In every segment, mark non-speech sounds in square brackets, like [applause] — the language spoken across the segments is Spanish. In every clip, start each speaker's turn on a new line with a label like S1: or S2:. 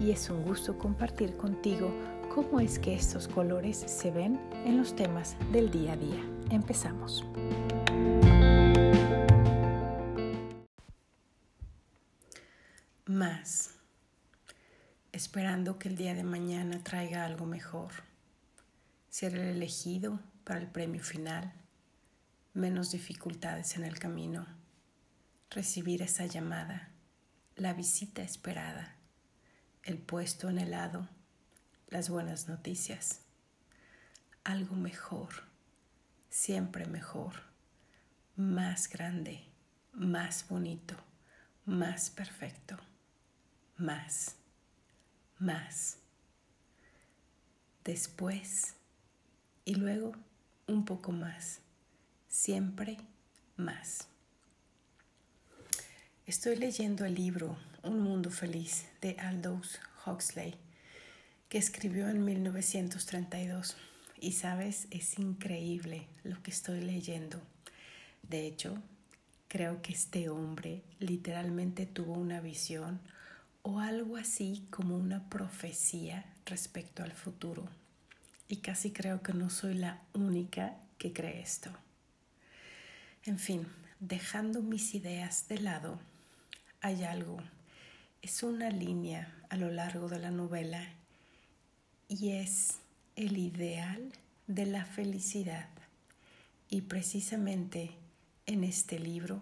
S1: y es un gusto compartir contigo cómo es que estos colores se ven en los temas del día a día. Empezamos. Más. Esperando que el día de mañana traiga algo mejor. Ser el elegido para el premio final. Menos dificultades en el camino. Recibir esa llamada. La visita esperada el puesto en el lado, las buenas noticias, algo mejor, siempre mejor, más grande, más bonito, más perfecto, más, más. Después y luego un poco más, siempre más. Estoy leyendo el libro Un Mundo Feliz de Aldous Huxley, que escribió en 1932. Y sabes, es increíble lo que estoy leyendo. De hecho, creo que este hombre literalmente tuvo una visión o algo así como una profecía respecto al futuro. Y casi creo que no soy la única que cree esto. En fin, dejando mis ideas de lado, hay algo. Es una línea a lo largo de la novela y es el ideal de la felicidad. Y precisamente en este libro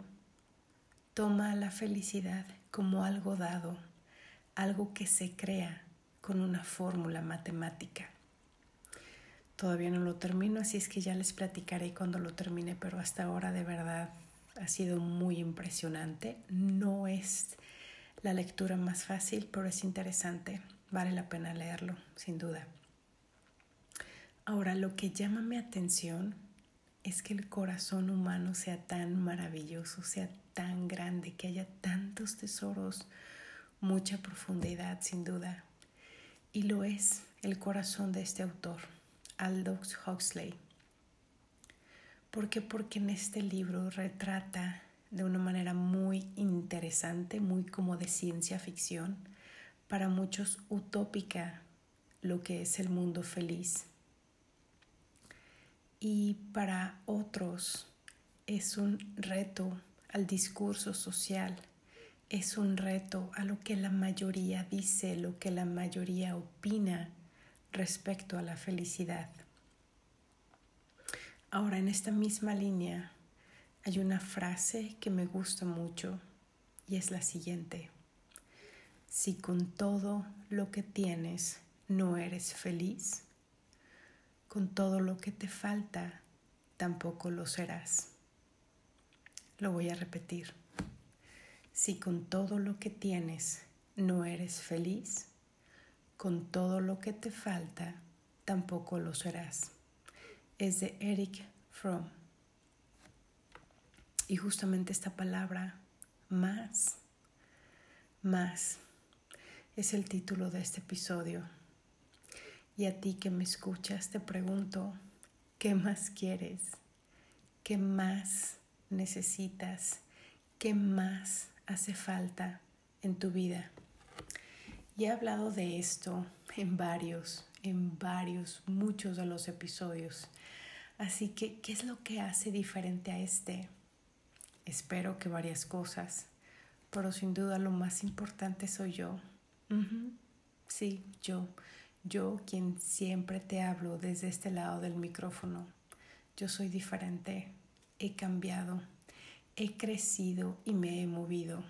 S1: toma la felicidad como algo dado, algo que se crea con una fórmula matemática. Todavía no lo termino, así es que ya les platicaré cuando lo termine, pero hasta ahora de verdad ha sido muy impresionante. No es la lectura más fácil, pero es interesante. Vale la pena leerlo, sin duda. Ahora, lo que llama mi atención es que el corazón humano sea tan maravilloso, sea tan grande, que haya tantos tesoros, mucha profundidad, sin duda. Y lo es el corazón de este autor, Aldous Huxley. ¿Por qué? Porque en este libro retrata de una manera muy interesante, muy como de ciencia ficción, para muchos utópica lo que es el mundo feliz. Y para otros es un reto al discurso social, es un reto a lo que la mayoría dice, lo que la mayoría opina respecto a la felicidad. Ahora, en esta misma línea hay una frase que me gusta mucho y es la siguiente. Si con todo lo que tienes no eres feliz, con todo lo que te falta tampoco lo serás. Lo voy a repetir. Si con todo lo que tienes no eres feliz, con todo lo que te falta tampoco lo serás es de Eric Fromm. Y justamente esta palabra, más, más, es el título de este episodio. Y a ti que me escuchas te pregunto, ¿qué más quieres? ¿Qué más necesitas? ¿Qué más hace falta en tu vida? Y he hablado de esto en varios, en varios, muchos de los episodios. Así que, ¿qué es lo que hace diferente a este? Espero que varias cosas, pero sin duda lo más importante soy yo. Sí, yo, yo quien siempre te hablo desde este lado del micrófono. Yo soy diferente, he cambiado, he crecido y me he movido.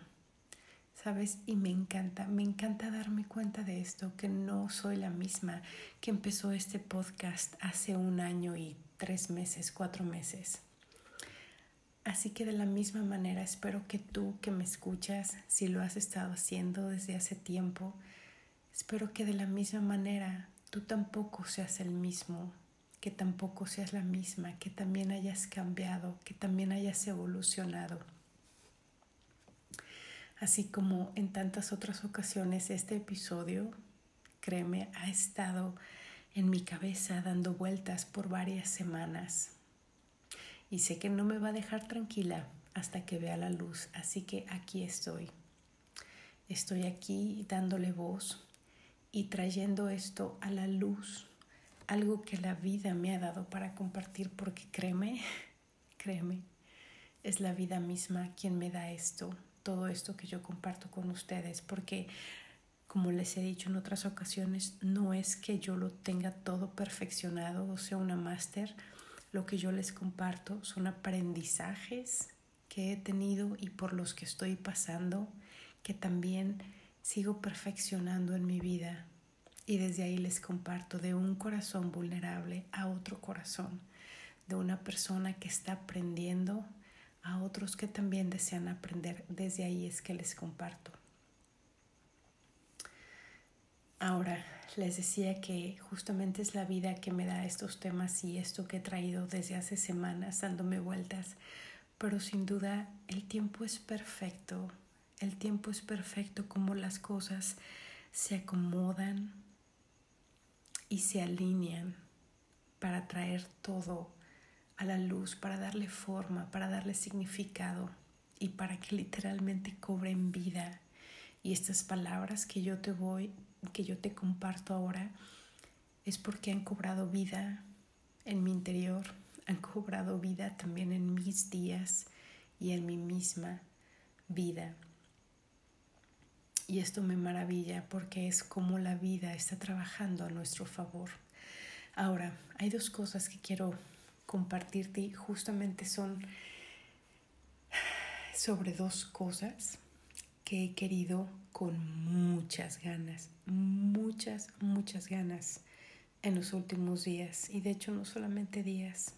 S1: ¿sabes? Y me encanta, me encanta darme cuenta de esto, que no soy la misma que empezó este podcast hace un año y tres meses, cuatro meses. Así que de la misma manera espero que tú que me escuchas, si lo has estado haciendo desde hace tiempo, espero que de la misma manera tú tampoco seas el mismo, que tampoco seas la misma, que también hayas cambiado, que también hayas evolucionado. Así como en tantas otras ocasiones este episodio, créeme, ha estado en mi cabeza dando vueltas por varias semanas. Y sé que no me va a dejar tranquila hasta que vea la luz, así que aquí estoy. Estoy aquí dándole voz y trayendo esto a la luz, algo que la vida me ha dado para compartir, porque créeme, [laughs] créeme, es la vida misma quien me da esto, todo esto que yo comparto con ustedes, porque como les he dicho en otras ocasiones, no es que yo lo tenga todo perfeccionado o sea una máster, lo que yo les comparto son aprendizajes que he tenido y por los que estoy pasando, que también sigo perfeccionando en mi vida. Y desde ahí les comparto de un corazón vulnerable a otro corazón, de una persona que está aprendiendo a otros que también desean aprender. Desde ahí es que les comparto. Ahora, les decía que justamente es la vida que me da estos temas y esto que he traído desde hace semanas dándome vueltas pero sin duda el tiempo es perfecto, el tiempo es perfecto como las cosas se acomodan y se alinean para traer todo a la luz, para darle forma, para darle significado y para que literalmente cobren vida. Y estas palabras que yo te voy, que yo te comparto ahora, es porque han cobrado vida en mi interior han cobrado vida también en mis días y en mi misma vida. Y esto me maravilla porque es como la vida está trabajando a nuestro favor. Ahora, hay dos cosas que quiero compartirte y justamente son sobre dos cosas que he querido con muchas ganas, muchas, muchas ganas en los últimos días. Y de hecho no solamente días,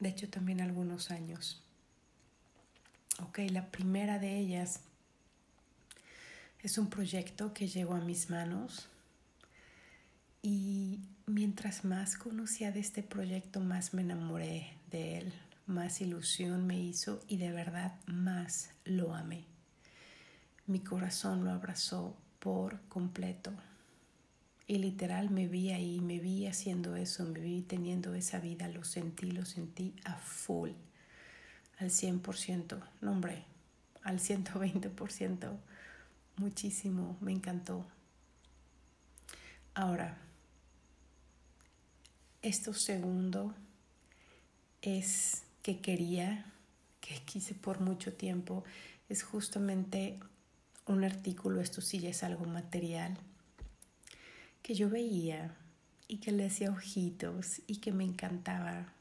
S1: de hecho también algunos años. Ok, la primera de ellas es un proyecto que llegó a mis manos y mientras más conocía de este proyecto, más me enamoré de él, más ilusión me hizo y de verdad más lo amé. Mi corazón lo abrazó por completo. Y literal me vi ahí, me vi haciendo eso, me vi teniendo esa vida, lo sentí, lo sentí a full, al 100%, no hombre, al 120%, muchísimo, me encantó. Ahora, esto segundo es que quería, que quise por mucho tiempo, es justamente un artículo, esto sí ya es algo material, que yo veía y que le hacía ojitos y que me encantaba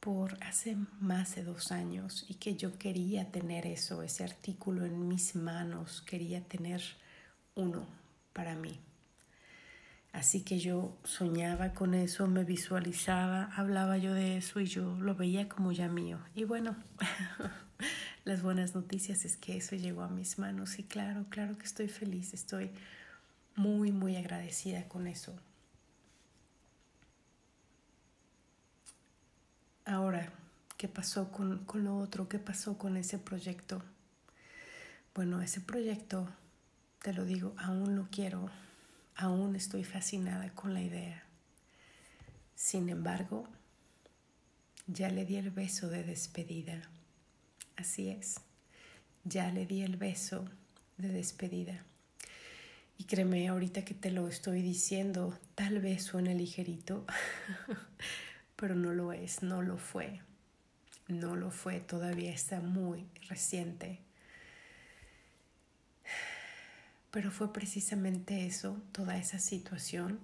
S1: por hace más de dos años y que yo quería tener eso, ese artículo en mis manos, quería tener uno para mí. Así que yo soñaba con eso, me visualizaba, hablaba yo de eso y yo lo veía como ya mío. Y bueno, [laughs] las buenas noticias es que eso llegó a mis manos y claro, claro que estoy feliz, estoy muy, muy agradecida con eso. Ahora, ¿qué pasó con, con, lo otro? ¿Qué pasó con ese proyecto? Bueno, ese proyecto, te lo digo, aún lo quiero, aún estoy fascinada con la idea. Sin embargo, ya le di el beso de despedida. Así es, ya le di el beso de despedida. Y créeme, ahorita que te lo estoy diciendo, tal vez suene ligerito, [laughs] pero no lo es, no lo fue. No lo fue, todavía está muy reciente. Pero fue precisamente eso, toda esa situación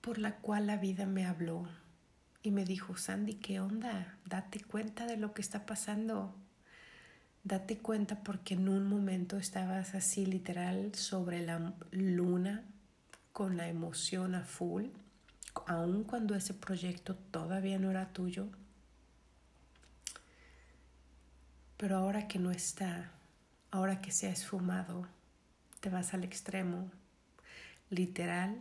S1: por la cual la vida me habló y me dijo, Sandy, ¿qué onda? Date cuenta de lo que está pasando. Date cuenta porque en un momento estabas así literal sobre la luna con la emoción a full, aun cuando ese proyecto todavía no era tuyo. Pero ahora que no está, ahora que se ha esfumado, te vas al extremo. Literal,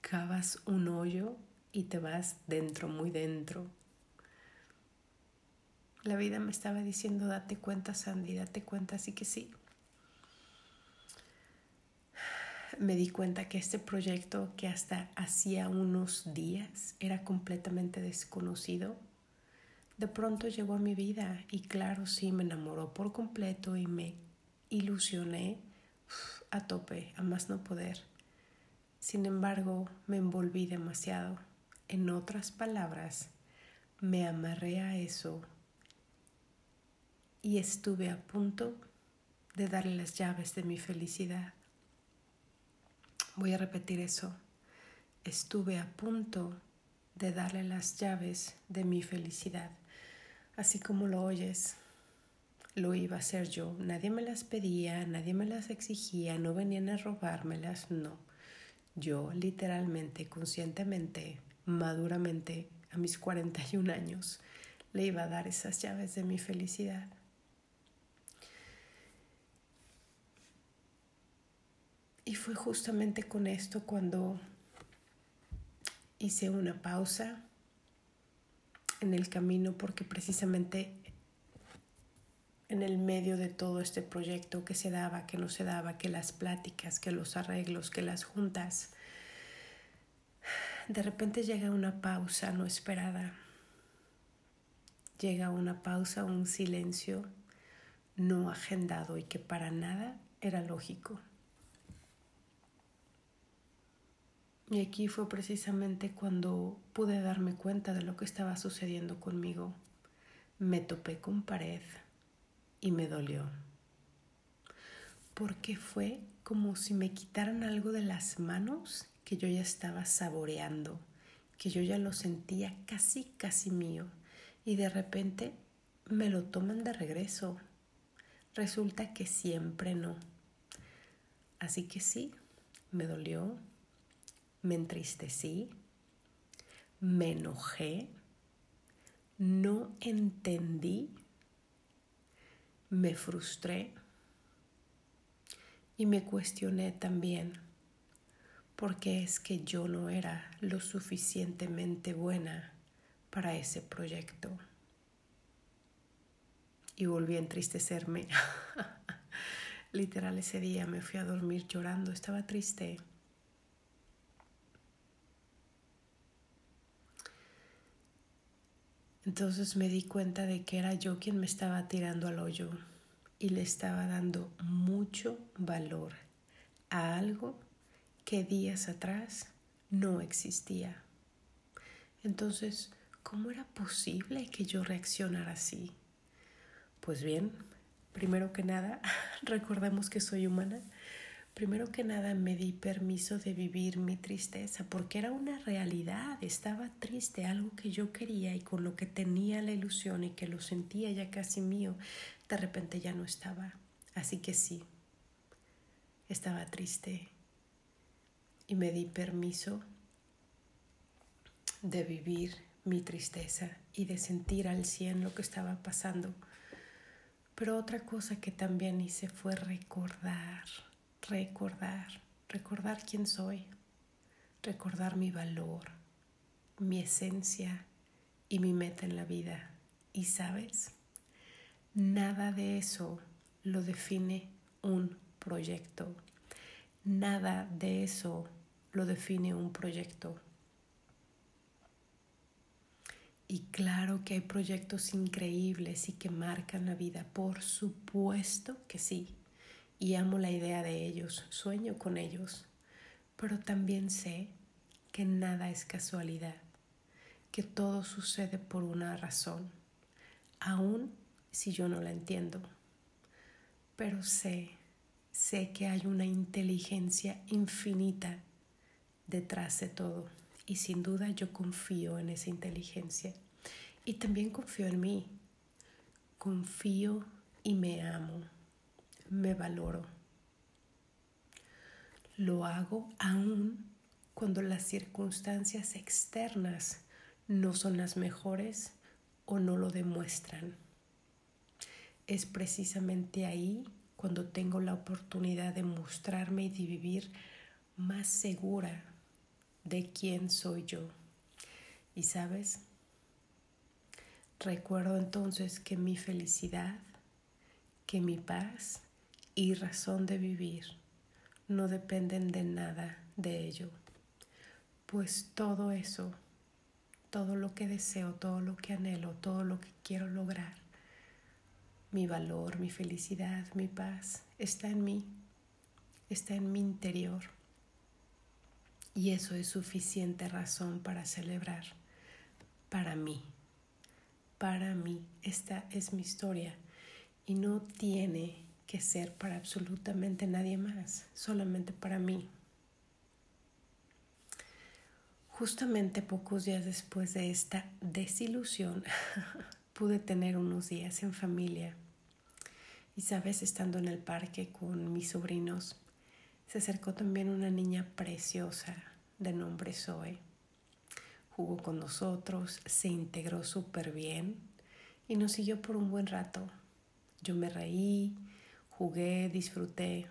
S1: cavas un hoyo y te vas dentro, muy dentro. La vida me estaba diciendo, date cuenta, Sandy, date cuenta, así que sí. Me di cuenta que este proyecto que hasta hacía unos días era completamente desconocido, de pronto llegó a mi vida y claro, sí, me enamoró por completo y me ilusioné a tope, a más no poder. Sin embargo, me envolví demasiado. En otras palabras, me amarré a eso y estuve a punto de darle las llaves de mi felicidad. Voy a repetir eso. Estuve a punto de darle las llaves de mi felicidad. Así como lo oyes, lo iba a hacer yo. Nadie me las pedía, nadie me las exigía, no venían a robármelas, no. Yo literalmente, conscientemente, maduramente, a mis 41 años, le iba a dar esas llaves de mi felicidad. Y fue justamente con esto cuando hice una pausa en el camino porque precisamente en el medio de todo este proyecto que se daba, que no se daba, que las pláticas, que los arreglos, que las juntas, de repente llega una pausa no esperada. Llega una pausa, un silencio no agendado y que para nada era lógico. Y aquí fue precisamente cuando pude darme cuenta de lo que estaba sucediendo conmigo. Me topé con pared y me dolió. Porque fue como si me quitaran algo de las manos que yo ya estaba saboreando, que yo ya lo sentía casi, casi mío. Y de repente me lo toman de regreso. Resulta que siempre no. Así que sí, me dolió, me entristecí, me enojé, no entendí, me frustré y me cuestioné también porque es que yo no era lo suficientemente buena para ese proyecto. Y volví a entristecerme. [laughs] Literal ese día me fui a dormir llorando, estaba triste. Entonces me di cuenta de que era yo quien me estaba tirando al hoyo y le estaba dando mucho valor a algo que días atrás no existía. Entonces, ¿cómo era posible que yo reaccionara así? Pues bien, primero que nada, [laughs] recordemos que soy humana Primero que nada me di permiso de vivir mi tristeza porque era una realidad, estaba triste, algo que yo quería y con lo que tenía la ilusión y que lo sentía ya casi mío, de repente ya no estaba. Así que sí, estaba triste y me di permiso de vivir mi tristeza y de sentir al cien lo que estaba pasando. Pero otra cosa que también hice fue recordar recordar, recordar quién soy, recordar mi valor, mi esencia y mi meta en la vida. Y sabes, nada de eso lo define un proyecto. Nada de eso lo define un proyecto. Y claro que hay proyectos increíbles y que marcan la vida, por supuesto que sí y amo la idea de ellos, sueño con ellos, pero también sé que nada es casualidad, que todo sucede por una razón, aun si yo no la entiendo. Pero sé, sé que hay una inteligencia infinita detrás de todo y sin duda yo confío en esa inteligencia y también confío en mí, confío y me amo me valoro. Lo hago aún cuando las circunstancias externas no son las mejores o no lo demuestran. Es precisamente ahí cuando tengo la oportunidad de mostrarme y de vivir más segura de quién soy yo. Y sabes, recuerdo entonces que mi felicidad, que mi paz y razón de vivir no dependen de nada de ello, pues todo eso, todo lo que deseo, todo lo que anhelo, todo lo que quiero lograr, mi valor, mi felicidad, mi paz, está en mí, está en mi interior. Y eso es suficiente razón para celebrar para mí. Para mí, esta es mi historia y no tiene que ser para absolutamente nadie más, solamente para mí. Justamente pocos días después de esta desilusión, [laughs] pude tener unos días en familia. Y sabes, estando en el parque con mis sobrinos, se acercó también una niña preciosa de nombre Zoe. Jugó con nosotros, se integró súper bien y nos siguió por un buen rato. Yo me reí, jugué, disfruté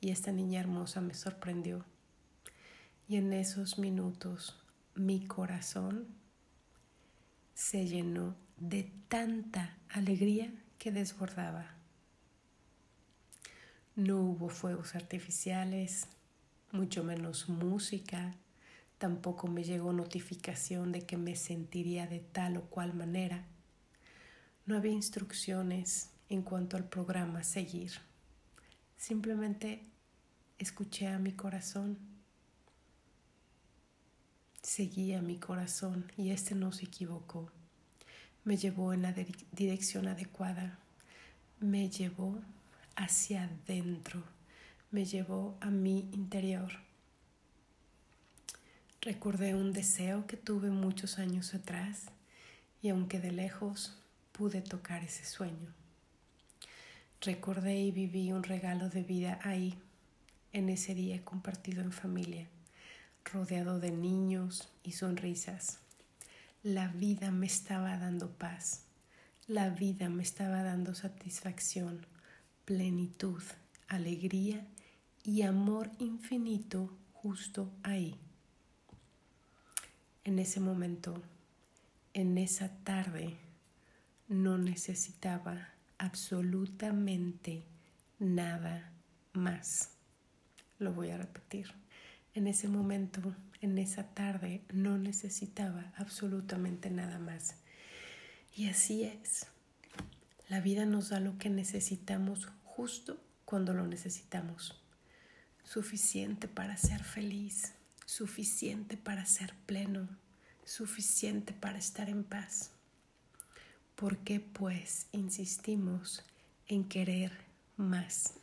S1: y esta niña hermosa me sorprendió. Y en esos minutos mi corazón se llenó de tanta alegría que desbordaba. No hubo fuegos artificiales, mucho menos música, tampoco me llegó notificación de que me sentiría de tal o cual manera. No había instrucciones en cuanto al programa a seguir. Simplemente escuché a mi corazón. Seguí a mi corazón y este no se equivocó me llevó en la dirección adecuada, me llevó hacia adentro, me llevó a mi interior. Recordé un deseo que tuve muchos años atrás y aunque de lejos pude tocar ese sueño. Recordé y viví un regalo de vida ahí, en ese día compartido en familia, rodeado de niños y sonrisas la vida me estaba dando paz, la vida me estaba dando satisfacción, plenitud, alegría y amor infinito justo ahí. En ese momento, en esa tarde, no necesitaba absolutamente nada más. Lo voy a repetir. En ese momento en esa tarde no necesitaba absolutamente nada más. Y así es. La vida nos da lo que necesitamos justo cuando lo necesitamos. Suficiente para ser feliz, suficiente para ser pleno, suficiente para estar en paz. ¿Por qué pues insistimos en querer más?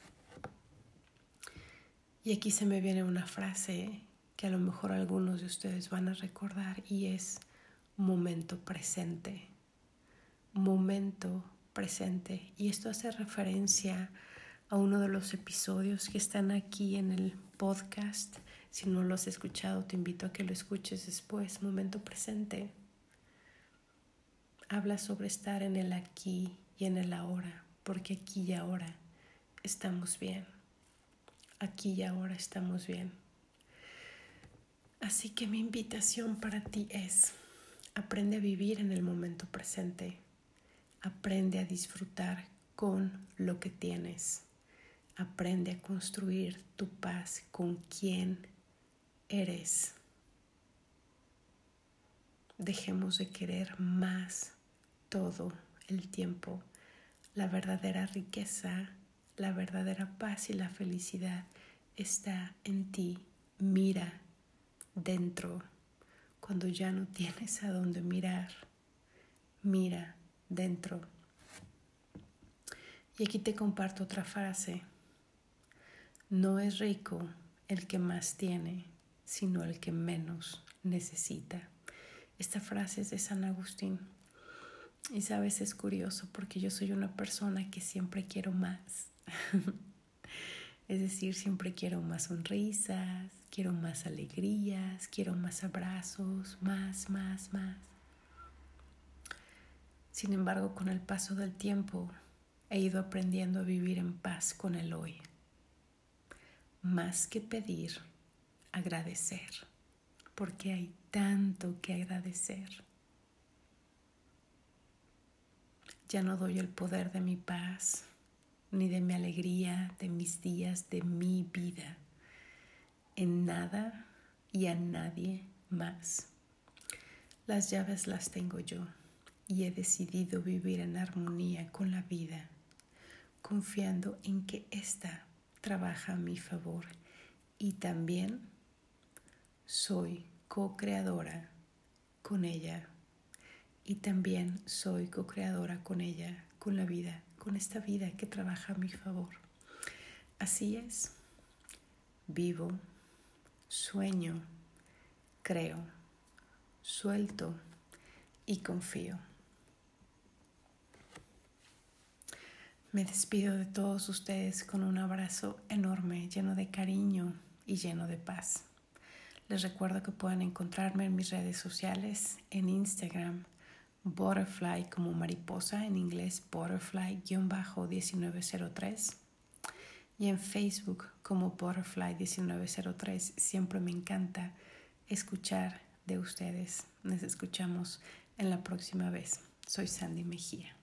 S1: Y aquí se me viene una frase que a lo mejor algunos de ustedes van a recordar y es momento presente. Momento presente. Y esto hace referencia a uno de los episodios que están aquí en el podcast. Si no lo has escuchado, te invito a que lo escuches después. Momento presente. Habla sobre estar en el aquí y en el ahora, porque aquí y ahora estamos bien. Aquí y ahora estamos bien. Así que mi invitación para ti es, aprende a vivir en el momento presente, aprende a disfrutar con lo que tienes, aprende a construir tu paz con quien eres. Dejemos de querer más todo el tiempo. La verdadera riqueza, la verdadera paz y la felicidad está en ti. Mira dentro, cuando ya no tienes a dónde mirar, mira dentro. Y aquí te comparto otra frase. No es rico el que más tiene, sino el que menos necesita. Esta frase es de San Agustín. Y sabes, es curioso porque yo soy una persona que siempre quiero más. [laughs] es decir, siempre quiero más sonrisas, quiero más alegrías, quiero más abrazos, más, más, más. Sin embargo, con el paso del tiempo he ido aprendiendo a vivir en paz con el hoy. Más que pedir, agradecer, porque hay tanto que agradecer. Ya no doy el poder de mi paz, ni de mi alegría, de mis días, de mi vida, en nada y a nadie más. Las llaves las tengo yo y he decidido vivir en armonía con la vida, confiando en que ésta trabaja a mi favor y también soy co-creadora con ella y también soy co-creadora con ella, con la vida, con esta vida que trabaja a mi favor. Así es, vivo, sueño, creo, suelto y confío. Me despido de todos ustedes con un abrazo enorme, lleno de cariño y lleno de paz. Les recuerdo que pueden encontrarme en mis redes sociales, en Instagram, Butterfly como mariposa, en inglés Butterfly-1903, y en Facebook como Butterfly1903. Siempre me encanta escuchar de ustedes. Nos escuchamos en la próxima vez. Soy Sandy Mejía.